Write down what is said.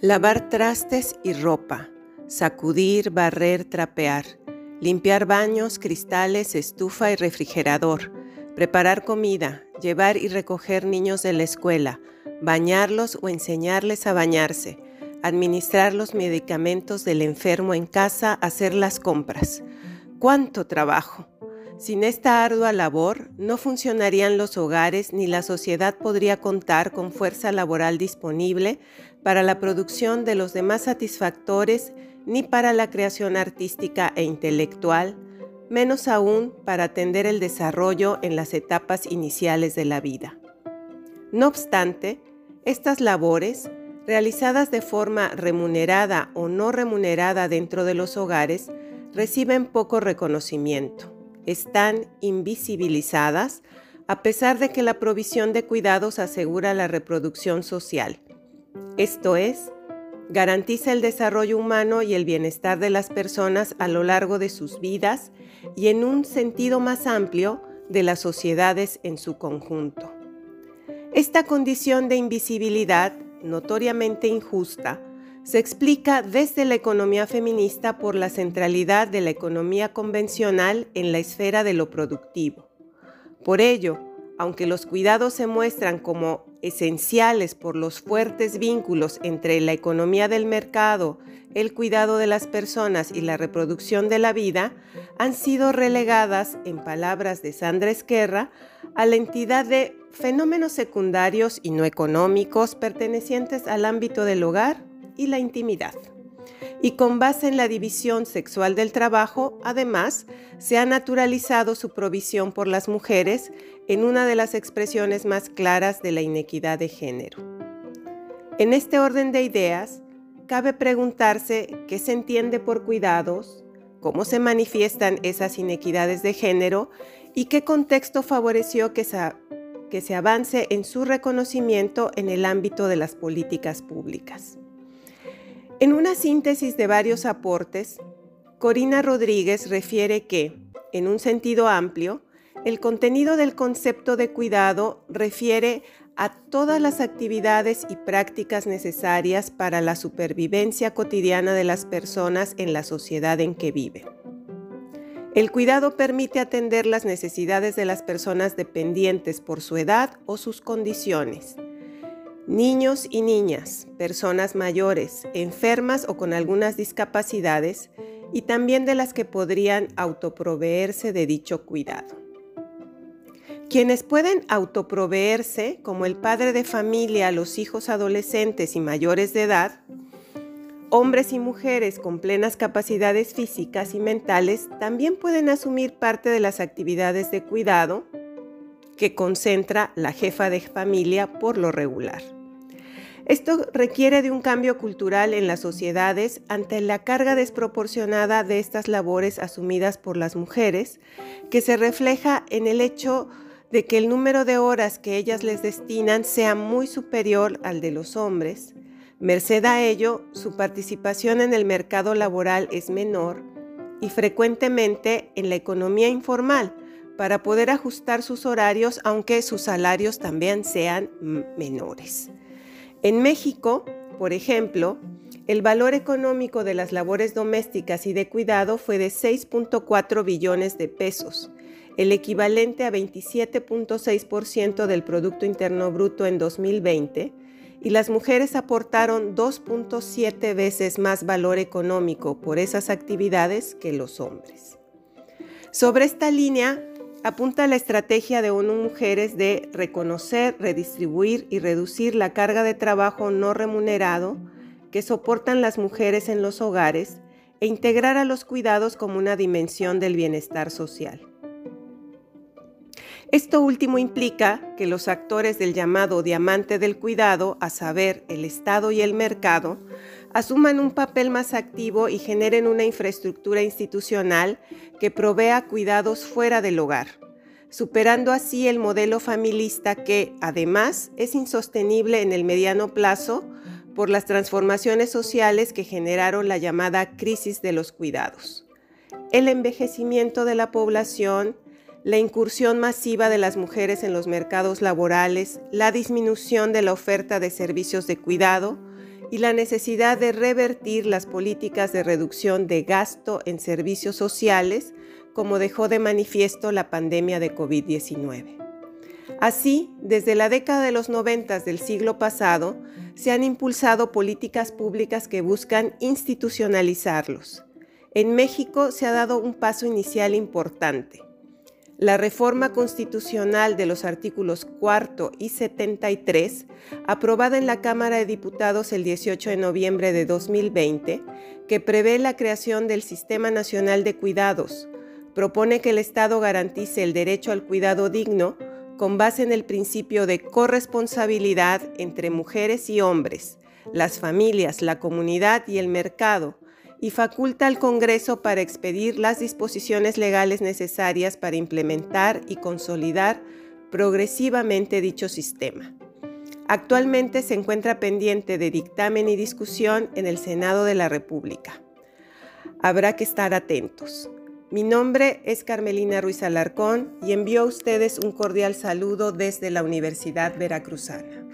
Lavar trastes y ropa, sacudir, barrer, trapear, limpiar baños, cristales, estufa y refrigerador, preparar comida, llevar y recoger niños de la escuela, bañarlos o enseñarles a bañarse, administrar los medicamentos del enfermo en casa, hacer las compras. ¡Cuánto trabajo! Sin esta ardua labor, no funcionarían los hogares ni la sociedad podría contar con fuerza laboral disponible para la producción de los demás satisfactores ni para la creación artística e intelectual, menos aún para atender el desarrollo en las etapas iniciales de la vida. No obstante, estas labores, realizadas de forma remunerada o no remunerada dentro de los hogares, reciben poco reconocimiento están invisibilizadas a pesar de que la provisión de cuidados asegura la reproducción social. Esto es, garantiza el desarrollo humano y el bienestar de las personas a lo largo de sus vidas y en un sentido más amplio de las sociedades en su conjunto. Esta condición de invisibilidad, notoriamente injusta, se explica desde la economía feminista por la centralidad de la economía convencional en la esfera de lo productivo. Por ello, aunque los cuidados se muestran como esenciales por los fuertes vínculos entre la economía del mercado, el cuidado de las personas y la reproducción de la vida, han sido relegadas, en palabras de Sandra Esquerra, a la entidad de fenómenos secundarios y no económicos pertenecientes al ámbito del hogar y la intimidad. Y con base en la división sexual del trabajo, además, se ha naturalizado su provisión por las mujeres en una de las expresiones más claras de la inequidad de género. En este orden de ideas, cabe preguntarse qué se entiende por cuidados, cómo se manifiestan esas inequidades de género y qué contexto favoreció que se, que se avance en su reconocimiento en el ámbito de las políticas públicas. En una síntesis de varios aportes, Corina Rodríguez refiere que, en un sentido amplio, el contenido del concepto de cuidado refiere a todas las actividades y prácticas necesarias para la supervivencia cotidiana de las personas en la sociedad en que viven. El cuidado permite atender las necesidades de las personas dependientes por su edad o sus condiciones niños y niñas, personas mayores, enfermas o con algunas discapacidades, y también de las que podrían autoproveerse de dicho cuidado. Quienes pueden autoproveerse, como el padre de familia, los hijos adolescentes y mayores de edad, hombres y mujeres con plenas capacidades físicas y mentales, también pueden asumir parte de las actividades de cuidado que concentra la jefa de familia por lo regular. Esto requiere de un cambio cultural en las sociedades ante la carga desproporcionada de estas labores asumidas por las mujeres, que se refleja en el hecho de que el número de horas que ellas les destinan sea muy superior al de los hombres. Merced a ello, su participación en el mercado laboral es menor y frecuentemente en la economía informal para poder ajustar sus horarios aunque sus salarios también sean menores. En México, por ejemplo, el valor económico de las labores domésticas y de cuidado fue de 6.4 billones de pesos, el equivalente a 27.6% del Producto Interno Bruto en 2020, y las mujeres aportaron 2.7 veces más valor económico por esas actividades que los hombres. Sobre esta línea, apunta la estrategia de ONU Mujeres de reconocer, redistribuir y reducir la carga de trabajo no remunerado que soportan las mujeres en los hogares e integrar a los cuidados como una dimensión del bienestar social. Esto último implica que los actores del llamado diamante del cuidado, a saber, el Estado y el mercado, asuman un papel más activo y generen una infraestructura institucional que provea cuidados fuera del hogar, superando así el modelo familista que, además, es insostenible en el mediano plazo por las transformaciones sociales que generaron la llamada crisis de los cuidados. El envejecimiento de la población, la incursión masiva de las mujeres en los mercados laborales, la disminución de la oferta de servicios de cuidado, y la necesidad de revertir las políticas de reducción de gasto en servicios sociales, como dejó de manifiesto la pandemia de COVID-19. Así, desde la década de los 90 del siglo pasado, se han impulsado políticas públicas que buscan institucionalizarlos. En México se ha dado un paso inicial importante. La reforma constitucional de los artículos 4 y 73, aprobada en la Cámara de Diputados el 18 de noviembre de 2020, que prevé la creación del Sistema Nacional de Cuidados, propone que el Estado garantice el derecho al cuidado digno con base en el principio de corresponsabilidad entre mujeres y hombres, las familias, la comunidad y el mercado, y faculta al Congreso para expedir las disposiciones legales necesarias para implementar y consolidar progresivamente dicho sistema. Actualmente se encuentra pendiente de dictamen y discusión en el Senado de la República. Habrá que estar atentos. Mi nombre es Carmelina Ruiz Alarcón y envío a ustedes un cordial saludo desde la Universidad Veracruzana.